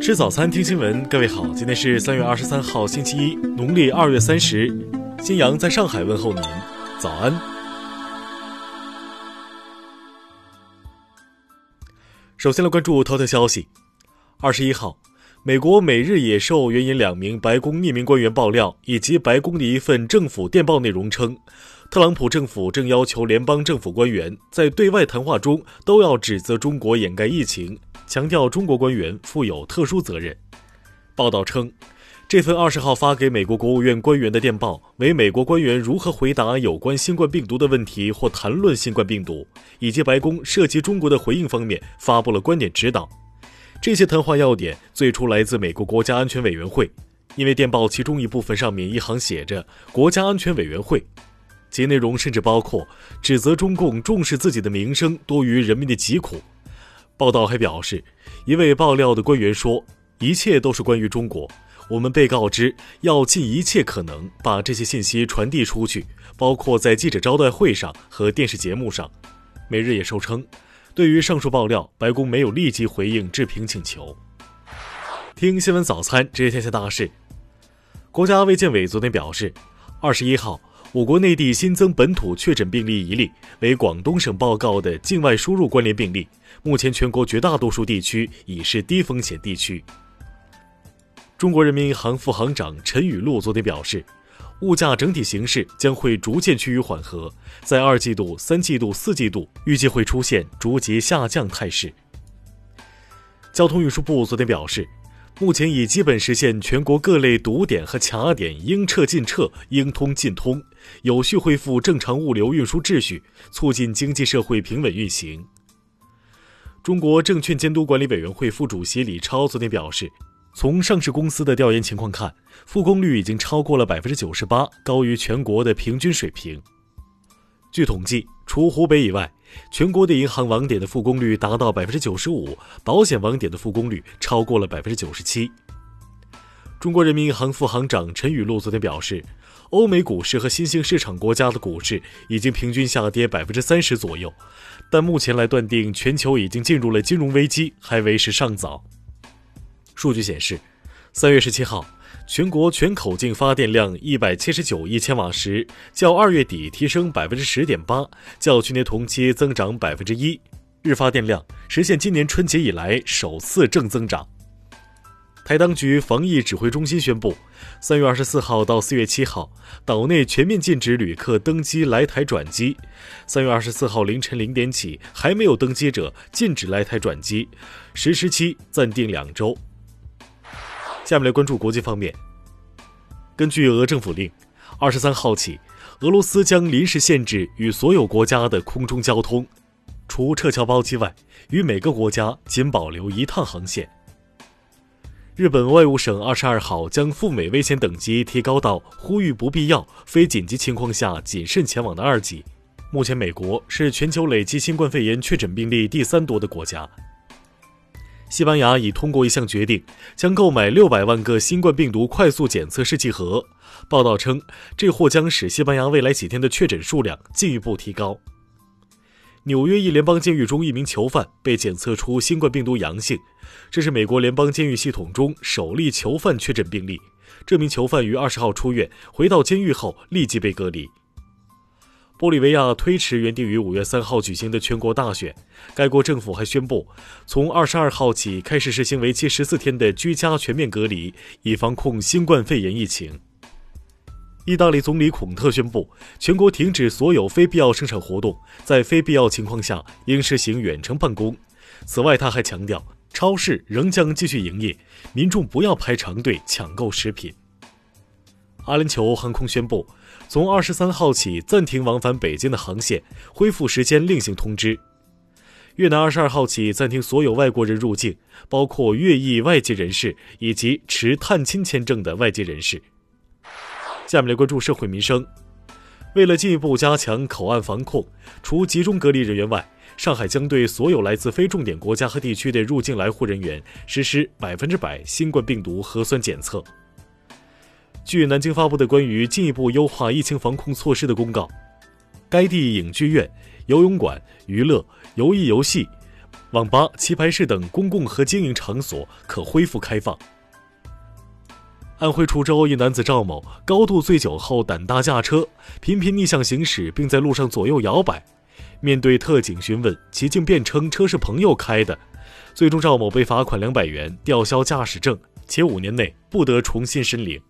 吃早餐，听新闻。各位好，今天是三月二十三号，星期一，农历二月三十。新阳在上海问候您，早安。首先来关注头条消息。二十一号，美国《每日野兽》援引两名白宫匿名官员爆料，以及白宫的一份政府电报内容称，特朗普政府正要求联邦政府官员在对外谈话中都要指责中国掩盖疫情。强调中国官员负有特殊责任。报道称，这份二十号发给美国国务院官员的电报为美国官员如何回答有关新冠病毒的问题或谈论新冠病毒，以及白宫涉及中国的回应方面发布了观点指导。这些谈话要点最初来自美国国家安全委员会，因为电报其中一部分上面一行写着“国家安全委员会”，其内容甚至包括指责中共重视自己的名声多于人民的疾苦。报道还表示，一位爆料的官员说：“一切都是关于中国。我们被告知要尽一切可能把这些信息传递出去，包括在记者招待会上和电视节目上。”每日也收称，对于上述爆料，白宫没有立即回应置评请求。听新闻早餐，知天下大事。国家卫健委昨天表示，二十一号。我国内地新增本土确诊病例一例，为广东省报告的境外输入关联病例。目前，全国绝大多数地区已是低风险地区。中国人民银行副行长陈雨露昨天表示，物价整体形势将会逐渐趋于缓和，在二季度、三季度、四季度预计会出现逐级下降态势。交通运输部昨天表示。目前已基本实现全国各类堵点和卡点应撤尽撤、应通尽通，有序恢复正常物流运输秩序，促进经济社会平稳运行。中国证券监督管理委员会副主席李超昨天表示，从上市公司的调研情况看，复工率已经超过了百分之九十八，高于全国的平均水平。据统计，除湖北以外，全国的银行网点的复工率达到百分之九十五，保险网点的复工率超过了百分之九十七。中国人民银行副行长陈雨露昨天表示，欧美股市和新兴市场国家的股市已经平均下跌百分之三十左右，但目前来断定全球已经进入了金融危机还为时尚早。数据显示，三月十七号。全国全口径发电量一百七十九亿千瓦时，较二月底提升百分之十点八，较去年同期增长百分之一，日发电量实现今年春节以来首次正增长。台当局防疫指挥中心宣布，三月二十四号到四月七号，岛内全面禁止旅客登机来台转机。三月二十四号凌晨零点起，还没有登机者禁止来台转机，实施期暂定两周。下面来关注国际方面。根据俄政府令，二十三号起，俄罗斯将临时限制与所有国家的空中交通，除撤侨包机外，与每个国家仅保留一趟航线。日本外务省二十二号将赴美危险等级提高到呼吁不必要、非紧急情况下谨慎前往的二级。目前，美国是全球累计新冠肺炎确诊病例第三多的国家。西班牙已通过一项决定，将购买六百万个新冠病毒快速检测试剂盒。报道称，这或将使西班牙未来几天的确诊数量进一步提高。纽约一联邦监狱中，一名囚犯被检测出新冠病毒阳性，这是美国联邦监狱系统中首例囚犯确诊病例。这名囚犯于二十号出院，回到监狱后立即被隔离。玻利维亚推迟原定于五月三号举行的全国大选。该国政府还宣布，从二十二号起开始实行为期十四天的居家全面隔离，以防控新冠肺炎疫情。意大利总理孔特宣布，全国停止所有非必要生产活动，在非必要情况下应实行远程办公。此外，他还强调，超市仍将继续营业，民众不要排长队抢购食品。阿联酋航空宣布。从二十三号起暂停往返北京的航线，恢复时间另行通知。越南二十二号起暂停所有外国人入境，包括越裔外籍人士以及持探亲签证的外籍人士。下面来关注社会民生。为了进一步加强口岸防控，除集中隔离人员外，上海将对所有来自非重点国家和地区的入境来沪人员实施百分之百新冠病毒核酸检测。据南京发布的关于进一步优化疫情防控措施的公告，该地影剧院、游泳馆、娱乐、游艺游戏、网吧、棋牌室等公共和经营场所可恢复开放。安徽滁州一男子赵某高度醉酒后胆大驾车，频频逆向行驶，并在路上左右摇摆。面对特警询问，其竟辩称车是朋友开的。最终，赵某被罚款两百元，吊销驾驶证，且五年内不得重新申领。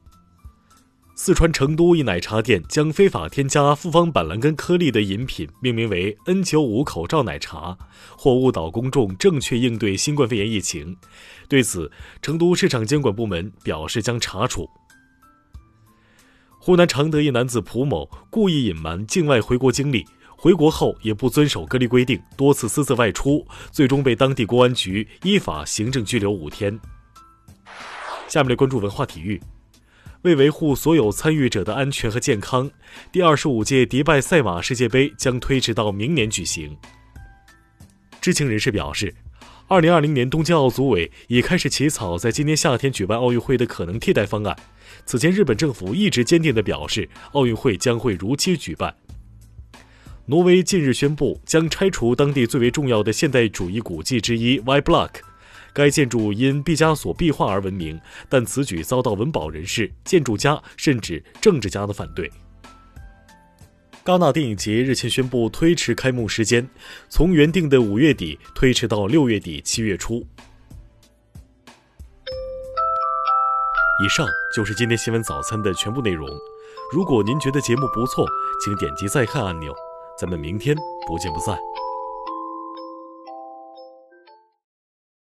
四川成都一奶茶店将非法添加复方板蓝根颗粒的饮品命名为 “N95 口罩奶茶”，或误导公众正确应对新冠肺炎疫情。对此，成都市场监管部门表示将查处。湖南常德一男子蒲某故意隐瞒境外回国经历，回国后也不遵守隔离规定，多次私自外出，最终被当地公安局依法行政拘留五天。下面来关注文化体育。为维护所有参与者的安全和健康，第二十五届迪拜赛马世界杯将推迟到明年举行。知情人士表示，二零二零年东京奥组委已开始起草在今年夏天举办奥运会的可能替代方案。此前，日本政府一直坚定地表示，奥运会将会如期举办。挪威近日宣布将拆除当地最为重要的现代主义古迹之一 Y Block。该建筑因毕加索壁画而闻名，但此举遭到文保人士、建筑家甚至政治家的反对。戛纳电影节日前宣布推迟开幕时间，从原定的五月底推迟到六月底七月初。以上就是今天新闻早餐的全部内容。如果您觉得节目不错，请点击再看按钮。咱们明天不见不散。